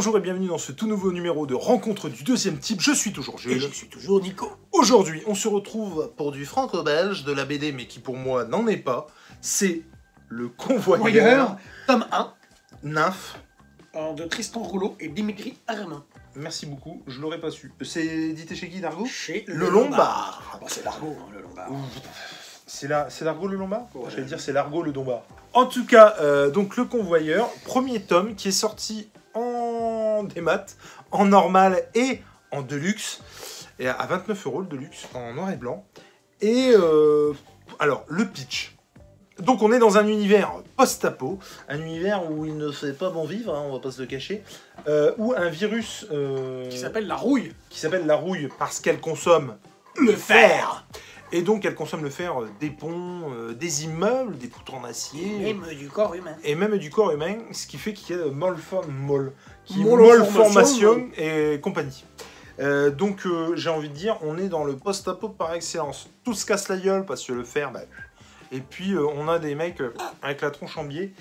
Bonjour et bienvenue dans ce tout nouveau numéro de Rencontre du deuxième type. Je suis toujours Et Gilles. je suis toujours Nico. Aujourd'hui, on se retrouve pour du franco-belge de la BD, mais qui pour moi n'en est pas. C'est le convoyeur Voyeur, tome 1, nymphe. euh, de Tristan Rouleau et Dimitri Armin. Merci beaucoup, je l'aurais pas su. C'est édité chez qui, Dargo Chez Le Lombard. Bah, c'est l'argot, hein, le Lombard. C'est la, c'est l'argot le Lombard Ouais. J'allais dire c'est l'argot le Lombard. En tout cas, euh, donc le convoyeur, premier tome qui est sorti en démat, en normal et en deluxe, et à 29 euros le deluxe en noir et blanc. Et euh, alors le pitch. Donc on est dans un univers post-apo, un univers où il ne fait pas bon vivre, hein, on va pas se le cacher, euh, où un virus euh, Qui s'appelle la rouille. qui s'appelle la rouille parce qu'elle consomme Le fer. Et donc elle consomme le fer euh, des ponts, euh, des immeubles, des poutres en acier Même du corps humain. et même du corps humain, ce qui fait qu'il y a de molform molle, qui molleformation et compagnie. Euh, donc euh, j'ai envie de dire, on est dans le post-apo par excellence. Tout se casse la gueule parce que le fer, bah, et puis euh, on a des mecs euh, avec la tronche en biais.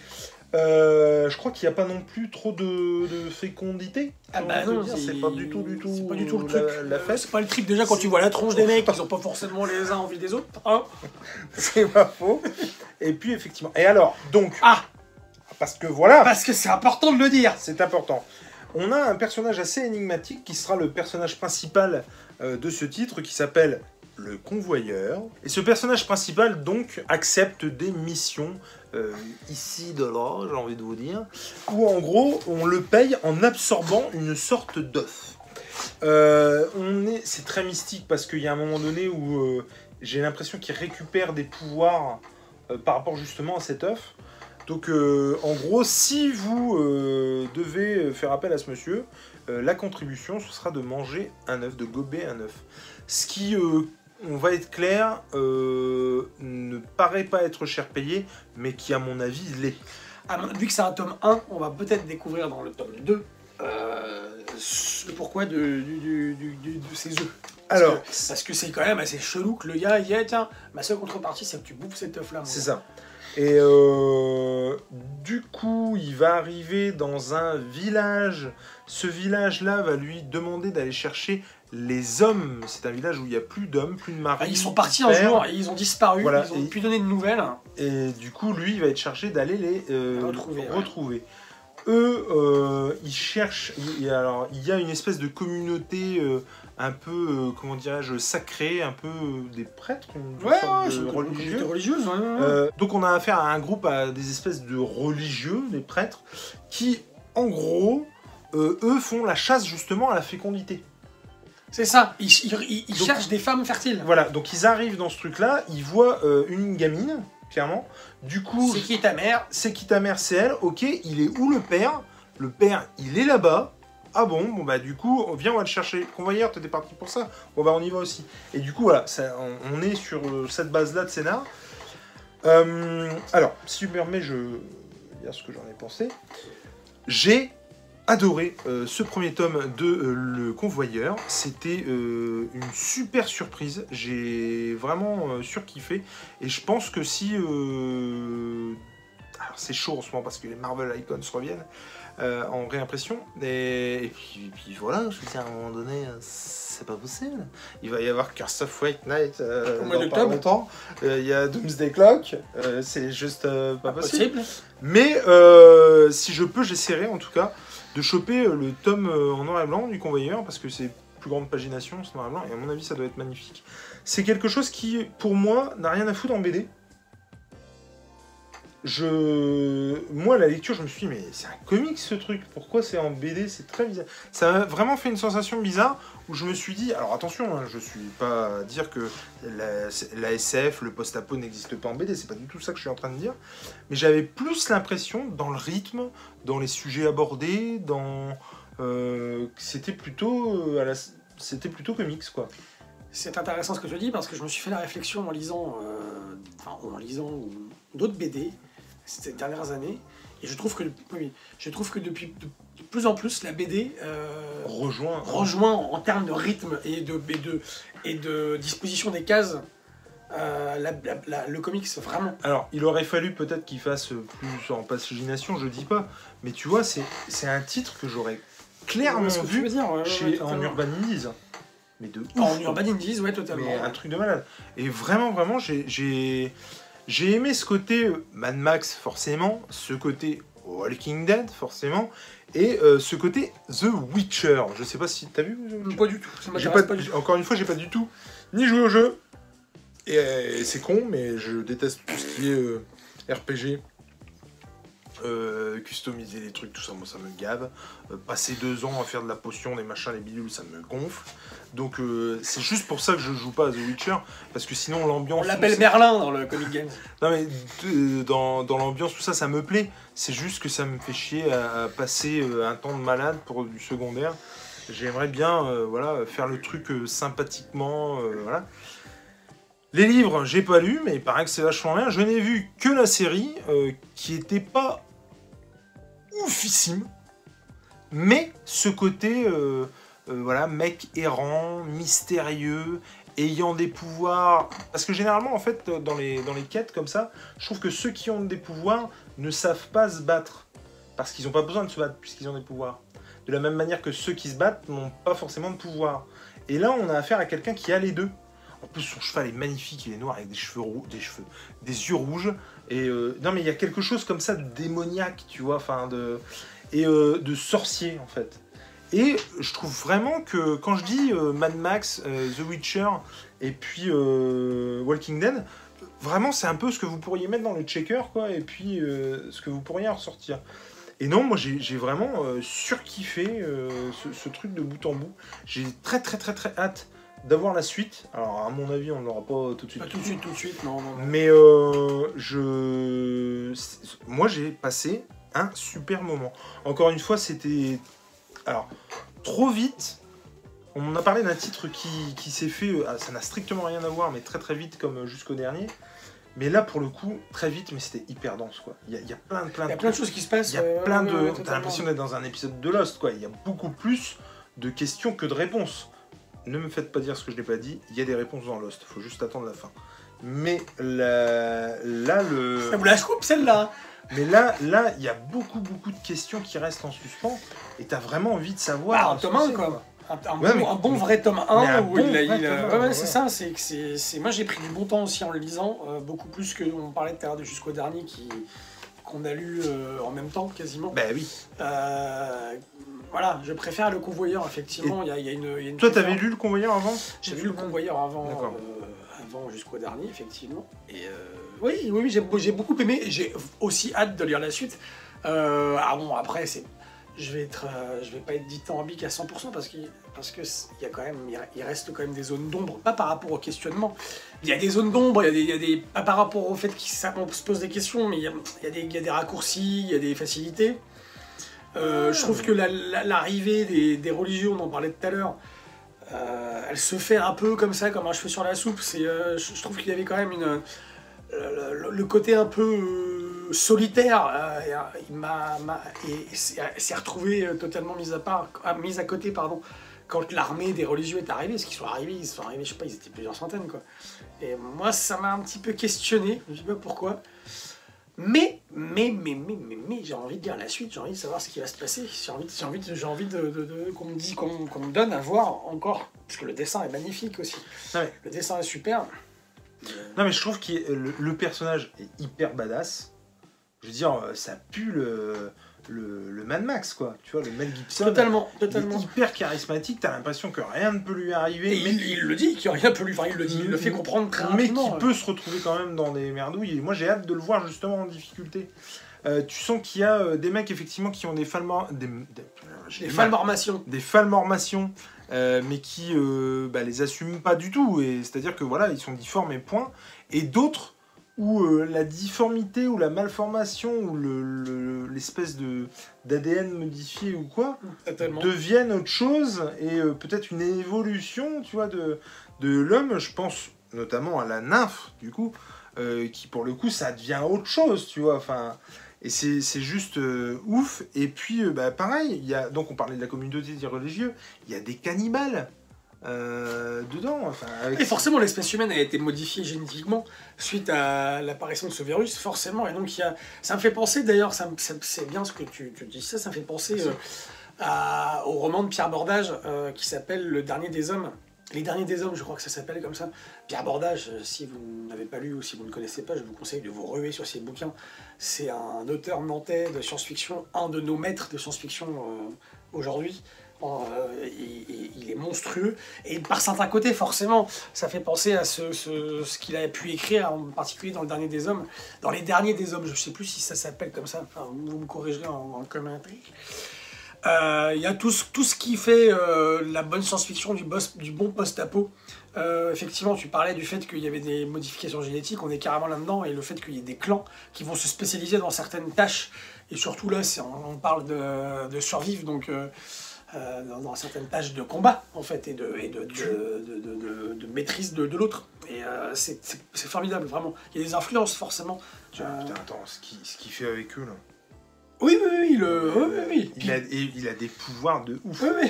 Euh, je crois qu'il n'y a pas non plus trop de, de fécondité. Ah bah non, c'est pas du tout, du tout, C'est pas du tout le la- truc. La, Euh, fête. C'est pas le trip déjà quand tu vois la tronche des mecs, ils ont pas forcément les uns envie des autres. hein. C'est pas faux. Et puis effectivement. Et alors, donc, Ah parce que voilà, Parce que c'est important de le dire. c'est important. On a un personnage assez énigmatique qui sera le personnage principal euh, de ce titre qui s'appelle le convoyeur. Et ce personnage principal donc accepte des missions euh, ici de là, j'ai envie de vous dire, où en gros on le paye en absorbant une sorte d'œuf. Euh, est, c'est très mystique parce qu'il y a un moment donné où euh, j'ai l'impression qu'il récupère des pouvoirs par rapport justement à cet œuf. Donc en gros, si vous devez faire appel à ce monsieur, la contribution ce sera de manger un œuf, de gober un œuf. Ce qui, on va être clair, euh, ne paraît pas être cher payé, mais qui à mon avis l'est. Ah, vu que c'est un tome 1, on va peut-être découvrir dans le tome 2 euh, le pourquoi de, du- du- du- du- de ces œufs. Parce Alors, que- Parce que c'est quand même assez chelou que le gars il dit Ah, tiens, ma seule contrepartie c'est que tu bouffes cet œuf là. C'est ça. Et euh, du coup, il va arriver dans un village. Ce village-là va lui demander d'aller chercher les hommes. C'est un village où il n'y a plus d'hommes, plus de maris. Ah, ils sont partis plus un jour et ils ont disparu, Voilà, ils ont et- pu donner de nouvelles. Et du coup, lui, il va être chargé d'aller les euh, Retrouver. Eux, euh, ils cherchent. alors, il y a une espèce de communauté euh, un peu, comment dirais-je, sacrée, un peu des prêtres, une Ouais, sorte ouais, de c'est une religieux. religieuse. ouais, donc on a affaire à un groupe, à des espèces de religieux, des prêtres, qui, en gros, eux font la chasse justement à la fécondité. C'est ça, ils, ils- ils- ils Donc- cherchent des femmes fertiles. Voilà, donc ils arrivent dans ce truc-là, ils voient euh, une gamine, clairement. Du coup, C'est qui ta mère c'est qui ta mère, c'est elle. Ok, il est où le père? Le père, il est là-bas. Ah bon, bon bah du coup, viens, on va le chercher. Convoyeur, t'étais parti pour ça? Bon bah on y va aussi. Et du coup, voilà, ça- on, on est sur euh, cette base-là de scénar. Euh, alors, si tu me permets, je vais dire ce que j'en ai pensé. J'ai adoré euh, ce premier tome de euh, Le Convoyeur. C'était euh, une super surprise. J'ai vraiment surkiffé. Et je pense que si... alors c'est chaud en ce moment parce que les Marvel Icons reviennent en réimpression. Et, et puis, puis voilà, je veux dire, à un moment donné, c'est pas possible. Il va y avoir Curse of White dans pas longtemps. Euh, Il y a Doomsday Clock. c'est juste pas possible. Possible. Mais si je peux, j'essaierai en tout cas de choper euh, le tome euh, en noir et blanc du convoyeur parce que c'est plus grande pagination, c'est noir et blanc, et à mon avis, ça doit être magnifique. C'est quelque chose qui, pour moi, n'a rien à foutre en BD. Je... Moi, la lecture, je me suis dit, mais c'est un comic ce truc, pourquoi c'est en BD C'est très bizarre. Ça m'a vraiment fait une sensation bizarre où je me suis dit, alors attention, hein, je suis pas à dire que la, SF, le post-apo n'existe pas en BD, c'est pas du tout ça que je suis en train de dire, mais j'avais plus l'impression, dans le rythme, dans les sujets abordés, dans. euh, c'était plutôt. euh, C'était plutôt comics, quoi. C'est intéressant ce que tu dis parce que je me suis fait la réflexion en lisant, euh, en lisant d'autres BD ces dernières années. Et je trouve que, oui, je trouve que depuis de, de plus en plus la BD euh, Rejoint. rejoint en termes de rythme et de, et de, et de disposition des cases euh, la- la- la- le comics vraiment. Alors, il aurait fallu peut-être qu'il fasse plus en pagination, je dis pas. Mais tu vois, c'est un titre que j'aurais clairement ce que tu vu veux dire, ouais, chez, ouais, en. Urban Indies. Mais de ouf. En Urban Indies, ouais, totalement. Mais un truc de malade. Et vraiment, vraiment, j'ai- j'ai aimé ce côté euh, Mad Max, forcément, ce côté Walking Dead, forcément, et euh, ce côté The Witcher. Je sais pas si t'as vu Witcher Pas du tout. Ça J'ai m'intéresse pas, pas, du tout. encore une fois, j'ai pas du tout ni joué au jeu. Et, euh, c'est con, mais je déteste tout ce qui est euh, RPG. Euh, customiser les trucs, tout ça, moi ça me gave. Euh, passer deux ans à faire de la potion, des machins, les bidules, ça me gonfle. Donc euh, c'est juste pour ça que je joue pas à The Witcher, parce que sinon l'ambiance. On l'appelle Merlin dans le Comic Games. non mais dans, dans l'ambiance, tout ça, ça me plaît. C'est juste que ça me fait chier à, à passer un temps de malade pour du secondaire. J'aimerais bien voilà, faire le truc sympathiquement. voilà. Les livres, j'ai pas lu, mais il paraît que c'est vachement bien. Je n'ai vu que la série, euh, qui était pas oufissime. Mais ce côté, euh, euh, voilà, mec errant, mystérieux, ayant des pouvoirs. Parce que généralement, en fait, dans les, dans les quêtes comme ça, je trouve que ceux qui ont des pouvoirs ne savent pas se battre. Parce qu'ils n'ont pas besoin de se battre puisqu'ils ont des pouvoirs. De la même manière que ceux qui se battent n'ont pas forcément de pouvoir. Et là, on a affaire à quelqu'un qui a les deux. En plus, son cheval est magnifique, il est noir avec des cheveux roux, des cheveux, des yeux rouges. Et euh, non, mais il y a quelque chose comme ça de démoniaque, tu vois, enfin de et euh, de sorcier en fait. Et je trouve vraiment que quand je dis euh, Mad Max, The Witcher et puis Walking Dead, vraiment c'est un peu ce que vous pourriez mettre dans le checker quoi, et puis ce que vous pourriez en ressortir. Et non, moi j'ai vraiment surkiffé ce truc de bout en bout. J'ai très très très très hâte d'avoir la suite. Alors à mon avis on ne l'aura pas tout de suite. Pas tout de suite, tout de suite, non, non, non. Mais euh, je, moi j'ai passé un super moment. Encore une fois, c'était alors trop vite. On a parlé d'un titre qui, qui s'est fait, euh, ah, ça n'a strictement rien à voir, mais très très vite comme euh, jusqu'au dernier. Mais là, pour le coup, très vite, mais c'était hyper dense quoi. Il y, a- il y a plein de plein Il y a de plein de choses qui se passent. Il y a euh, plein de. T'as l'impression d'être dans un épisode de Lost, quoi. Il y a beaucoup plus de questions que de réponses. Ne me faites pas dire ce que je n'ai pas dit. Il y a des réponses dans Lost. Faut juste attendre la fin. Mais là, là le. Ça vous la coupe celle-là Mais là, là, il y a beaucoup, beaucoup de questions qui restent en suspens. Et t'as vraiment envie de savoir. Bah, un ce tome que 1, c'est, quoi. Un, un Ouais, bon, mais- un bon vrai tome mais 1 un où bon il il ouais, ouais, c'est ça. C'est que c'est. c'est- Moi, j'ai pris du bon temps aussi en le lisant, euh, beaucoup plus que on parlait tout à l'heure de jusqu'au dernier qui qu'on a lu euh, en même temps quasiment. Bah oui. Voilà, je préfère le convoyeur effectivement. Il y a, il y a une. il y a une Toi, t'avais lu le convoyeur avant J'ai vu le convoyeur avant, euh, avant jusqu'au dernier, effectivement. Et euh, oui, oui, oui, j'ai beaucoup aimé j'ai aussi hâte de lire la suite. Euh, ah bon, après, c'est, je vais être, euh, je vais pas être dithyrambique à 100% parce qu'il, parce que y a quand même, il re- il reste quand même des zones d'ombre, pas par rapport au questionnement. Il y a des zones d'ombre, il y a des, il y a des, pas par rapport au fait qu'on se pose des questions, mais il y a, il y a des, il y a des raccourcis, il y a des facilités. Euh, je trouve que la- la- l'arrivée des, des religions, on en parlait tout à l'heure, euh, elle se fait un peu comme ça, comme un cheveu sur la soupe. Euh, je, trouve qu'il y avait quand même le, côté un peu solitaire. il s'est retrouvé totalement mis à part, ah, mis à côté, pardon, quand l'armée des religieux est arrivée. Parce qu'ils sont arrivés, ils sont arrivés, je sais pas, ils étaient plusieurs centaines, quoi. Et moi, ça m'a un petit peu questionné. Je sais pas pourquoi. Mais, mais, mais, mais, mais, mais, j'ai envie de lire la suite, j'ai envie de savoir ce qui va se passer. J'ai envie, j'ai envie, j'ai envie de, de- de- qu'on me dise, qu'on, qu'on me donne à voir encore. Parce que le dessin est magnifique aussi. Ouais. Le dessin est super. Non, mais je trouve que le, le personnage est hyper badass. Je veux dire, euh, ça pue le, le, le Mad Max, quoi. Tu vois, le Mel Gibson. Totalement, Il est totalement. hyper charismatique, t'as l'impression que rien ne peut lui arriver. Et il, il le dit, qu'il rien peut lui. Enfin, il le dit, il le fait comprendre très mais qui peut se retrouver quand même dans des merdouilles. Et moi, j'ai hâte de le voir justement en difficulté. Euh, tu sens qu'il y a euh, des mecs effectivement qui ont des falmor... des, des, mal. falmormations. des falmormations, euh, mais qui euh, bah, les assument pas du tout. Et c'est-à-dire que voilà, ils sont difformes et point. Et d'autres où euh, la difformité ou la malformation ou le- le- l'espèce d'ADN modifié ou quoi Totalement. deviennent autre chose et euh, peut-être une évolution, tu vois, de, de l'homme. Je pense notamment à la nymphe, du coup, euh, qui pour le coup, ça devient autre chose, tu vois. Enfin, et c'est juste euh, ouf. Et puis, euh, bah, pareil, il y a, donc on parlait de la communauté des religieux, il y a des cannibales euh, dedans. Enfin, avec- Et forcément, l'espèce humaine a été modifiée génétiquement suite à l'apparition de ce virus, forcément. Et donc, il y a... ça me fait penser, d'ailleurs, ça me- ça- c'est bien ce que tu, tu dis ça, ça me fait penser euh, à- au roman de Pierre Bordage euh, qui s'appelle Le Dernier des Hommes. Les Derniers des Hommes, je crois que ça s'appelle comme ça. Pierre Bordage, si vous n'avez pas lu ou si vous ne connaissez pas, je vous conseille de vous ruer sur ses bouquins. C'est un auteur nantais de science-fiction, un de nos maîtres de science-fiction aujourd'hui. Euh, il, est monstrueux et par certains côtés forcément ça fait penser à ce, ce, qu'il a pu écrire en particulier dans le dernier des hommes dans les derniers des hommes je sais plus si ça s'appelle comme ça enfin, vous me corrigerez en, en commentaire Euh, il y a tout ce, tout ce qui fait euh, la bonne science-fiction du, bon post-apo. Effectivement, tu parlais du fait qu'il y avait des modifications génétiques, on est carrément là-dedans, et le fait qu'il y ait des clans qui vont se spécialiser dans certaines tâches. Et surtout là, on, parle de survivre, donc euh, euh, dans, dans certaines tâches de combat, en fait, et de, et de, maîtrise de, l'autre. Et euh, c'est formidable, vraiment. Il y a des influences, forcément. Tiens, Euh, putain, attends, ce qu'il fait avec eux là. Oui, oui, oui, le, oui, oui, oui. Il, a, et il a des pouvoirs de ouf. Oui, oui.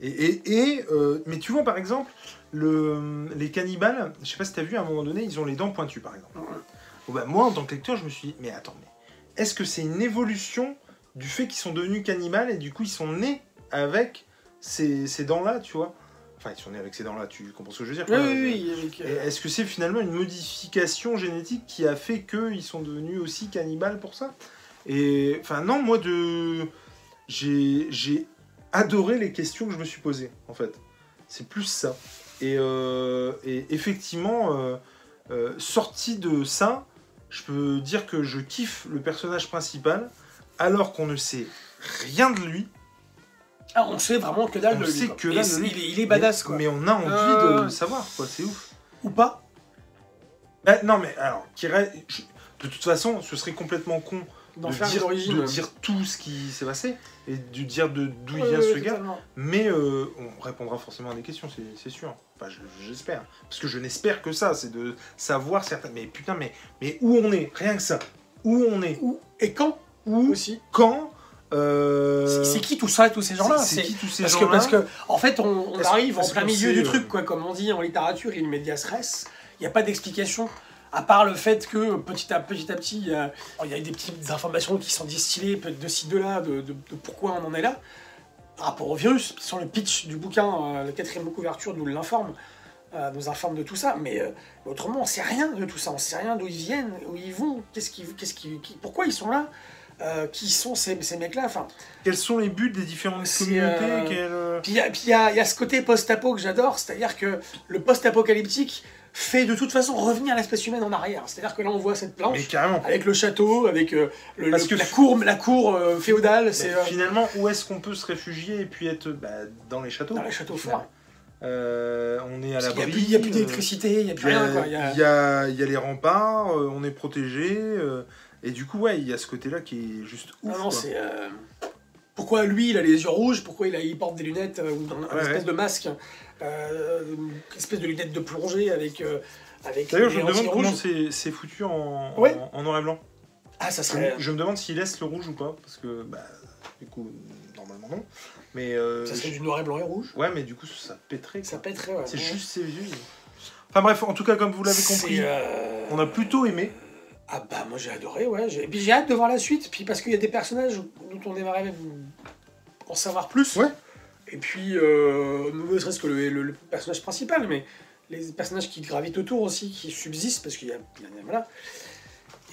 Et, et, et, euh, mais tu vois, par exemple, le, les cannibales, je sais pas si t'as vu, à un moment donné, ils ont les dents pointues, par exemple. Bon, bah, moi, en tant que lecteur, je me suis dit, mais attends, mais est-ce que c'est une évolution du fait qu'ils sont devenus cannibales et du coup, ils sont nés avec ces, ces dents-là, tu vois Enfin, ils sont nés avec ces dents-là, tu comprends ce que je veux dire Oui, quoi oui, oui. euh, Est-ce que c'est finalement une modification génétique qui a fait qu'ils sont devenus aussi cannibales pour ça? Et enfin non, moi de j'ai j'ai adoré les questions que je me suis posées en fait. C'est plus ça. Et, euh, et effectivement, euh, euh, sorti de ça, je peux dire que je kiffe le personnage principal alors qu'on ne sait rien de lui. Ah, on sait vraiment que dalle On de lui. sait que dalle de c'est- lui. Il est, il est badass, mais, quoi. mais on a envie Euh, de le savoir, quoi. C'est ouf. Ou pas Bah, non, mais alors, reste- de toute façon, ce serait complètement con de dire, l'origine. de dire tout ce qui s'est passé et de dire de d'où il vient ce gars. totalement. Mais euh, on répondra forcément à des questions, c'est c'est sûr. Enfin, je- j'espère. Parce que je n'espère que ça, c'est de savoir certains. Mais putain, mais, mais où on est? Rien que ça. Où on est? Où et quand? Où? Aussi Quand? Euh, C'est- qui tout ça, tous ces gens-là C'est qui tous ces parce que, gens-là parce que, en fait, on, arrive en plein milieu du euh, truc, quoi. Comme on dit en littérature, il medias res. Il n'y a pas d'explication. À part le fait que petit à petit, à petit il y a, il y a des petites informations qui sont distillées peut-être de ci, de là, de, de- de pourquoi on en est là. Par rapport au virus, sur le pitch du bouquin, euh, la quatrième couverture nous l'informe, euh, nous informe de tout ça. Mais euh, autrement, on sait rien de tout ça. On sait rien d'où ils viennent, où ils vont, qu'est-ce qu'ils, qu'est-ce qu'ils, qui- pourquoi ils sont là, euh, qui sont ces, ces mecs-là. Enfin, Quels sont les buts des différentes communautés euh, puis il y a- y, y ce côté post-apo que j'adore, c'est-à-dire que le post-apocalyptique fait de toute façon revenir l'espèce humaine en arrière. C'est-à-dire que là on voit cette planche avec le château, avec euh, le- Parce le- que la cour, la cour euh, féodale, c'est euh, Finalement, où est-ce qu'on peut se réfugier et puis être bah, dans les châteaux dans les châteaux forts. Euh, On est à qu'il l'abri. n'y a, plus- il y a plus d'électricité, il n'y a plus rien. Il y a- il y a- il y a les remparts, euh, on est protégé. euh, et du coup, ouais, il y a ce côté-là qui est juste ouf. Non, non, quoi. c'est. euh, Pourquoi lui, il a les yeux rouges Pourquoi il, a, il porte des lunettes euh, ou un, Ouais, espèce ouais. de masque euh, Une espèce de lunettes de plongée avec. euh, avec D'ailleurs, je me demande comment c'est foutu en, Ouais. en, en noir et blanc. Ah, ça Je, serait. je me demande s'il laisse le rouge ou pas, parce que, bah, du coup, normalement non. Mais, euh, Ça serait je- du noir et blanc et rouge. ouais, mais du coup, ça pèterait. Ça pèterait, ouais. C'est juste ses yeux. Enfin bref, en tout cas, comme vous l'avez compris, euh, on a plutôt aimé. Ah bah moi j'ai adoré, ouais. Et puis j'ai hâte de voir la suite, puis parce qu'il y a des personnages dont on aimerait même en savoir plus. Ouais. Et puis, euh, ne serait-ce que le, le- le personnage principal, mais les personnages qui gravitent autour aussi, qui subsistent, parce qu'il y a... Voilà.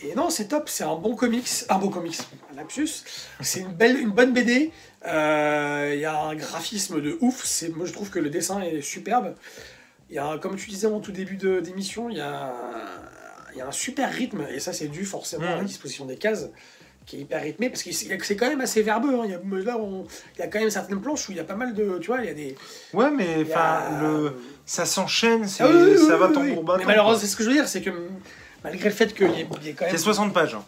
Et non, c'est top, c'est un bon comics, un bon comics, un lapsus. C'est une belle, une bonne BD. Euh, Il y a un graphisme de ouf. C'est, moi, je trouve que le dessin est superbe. Il y a, un- comme tu disais en tout début de- d'émission, il y a, y a un super rythme, et ça, c'est dû forcément à la Mhm. disposition des cases, qui est hyper rythmé, parce que c'est quand même assez verbeux. hein. Il, y a, là, on- il y a quand même certaines planches où il y a pas mal de, tu vois, il y a des, Ouais, mais il y enfin, a- le... ça s'enchaîne, Ah oui, oui, ça oui, va battant, Mais malheureusement, c'est ce que je veux dire, c'est que malgré le fait qu'il y, ait- il y ait quand même C'est 60 pages. hein,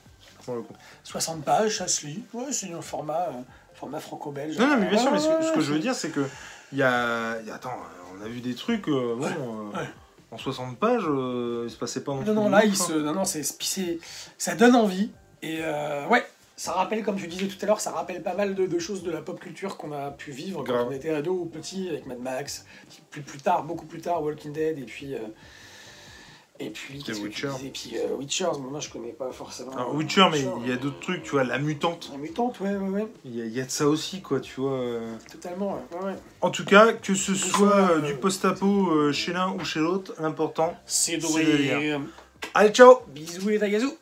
pour le coup. 60 pages, ça se lit. Ouais, c'est un format, euh, format franco-belge. Non, non, mais bien sûr, mais ce, que- ce que Ouais, je veux dire, c'est que. Il y a, il y a- Attends, on a vu des trucs. euh, bon, euh, ouais. En 60 pages, euh, il se passait pas non Non, plus non, de là, il hein. se, non, non, c'est, puis c'est- ça donne envie. Et euh, ouais, ça rappelle, comme tu disais tout à l'heure, ça rappelle pas mal de, de choses de la pop culture qu'on a pu vivre Grave. quand on était ado ou petit avec Mad Max. Plus, plus tard, beaucoup plus tard, Walking Dead, et puis, euh, Et puis, The Witcher. Et puis euh, Witcher, moi je connais pas forcément. Alors, Witcher, mais il y a euh, d'autres trucs, tu vois, la mutante. La mutante, ouais, ouais, ouais, Il y, a- il y a de ça aussi, quoi, tu vois. euh. totalement, ouais, ouais. En tout cas, que ce soit euh, du post-apo euh, chez l'un ou chez l'autre, l'important. C'est de doué. Allez, ciao Bisous les tagazous